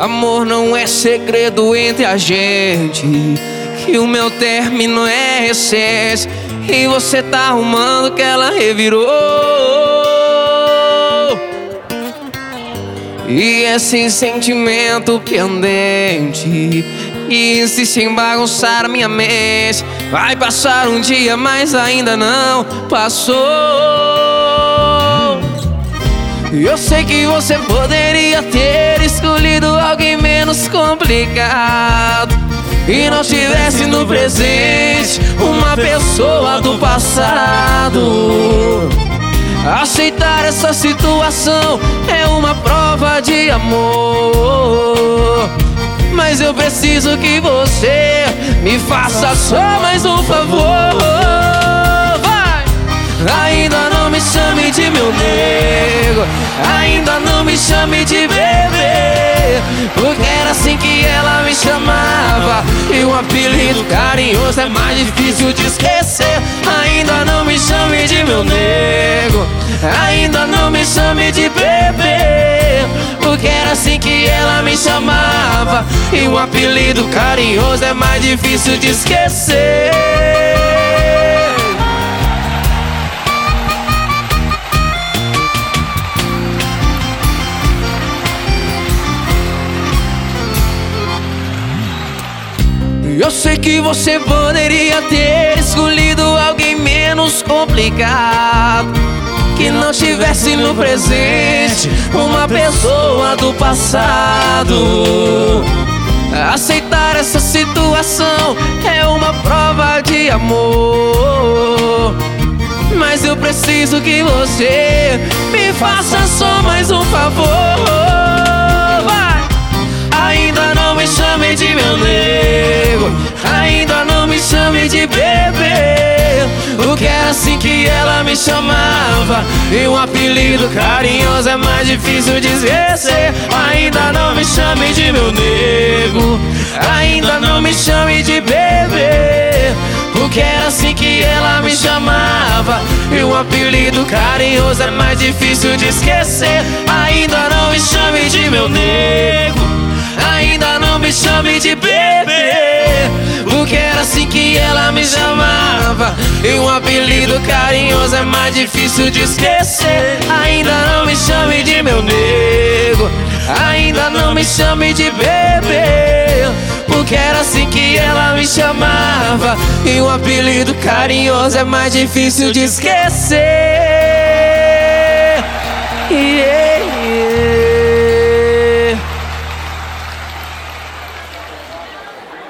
Amor não é segredo entre a gente. Que o meu término é recente. E você tá arrumando que ela revirou. E esse sentimento pendente e insiste em bagunçar minha mente. Vai passar um dia, mas ainda não passou. Eu sei que você poderia ter complicado e não tivesse no presente uma pessoa do passado. Aceitar essa situação é uma prova de amor. Mas eu preciso que você me faça só mais um favor. Vai! Ainda não me chame de meu nego, ainda não me chame de bebê. Porque E um apelido carinhoso é mais difícil de esquecer. Ainda não me chame de meu nego, ainda não me chame de bebê. Porque era assim que ela me chamava. E um apelido carinhoso é mais difícil de esquecer. Eu sei que você poderia ter escolhido alguém menos complicado. Que não tivesse no presente uma pessoa do passado. Aceitar essa situação é uma prova de amor. Mas eu preciso que você me faça só mais um favor. Vai! Ainda não me chame de meu não me chame de bebê. Porque era assim que ela me chamava. E um apelido carinhoso é mais difícil de esquecer. Ainda não me chame de meu nego, ainda não me chame de bebê. Porque era assim que ela me chamava. E um apelido carinhoso é mais difícil de esquecer. Ainda não me chame de meu nego. Ainda não me chame de bebê E um apelido carinhoso é mais difícil de esquecer. Ainda não me chame de meu nego. Ainda não me chame de bebê. Porque era assim que ela me chamava. E um apelido carinhoso é mais difícil de esquecer. Yeah.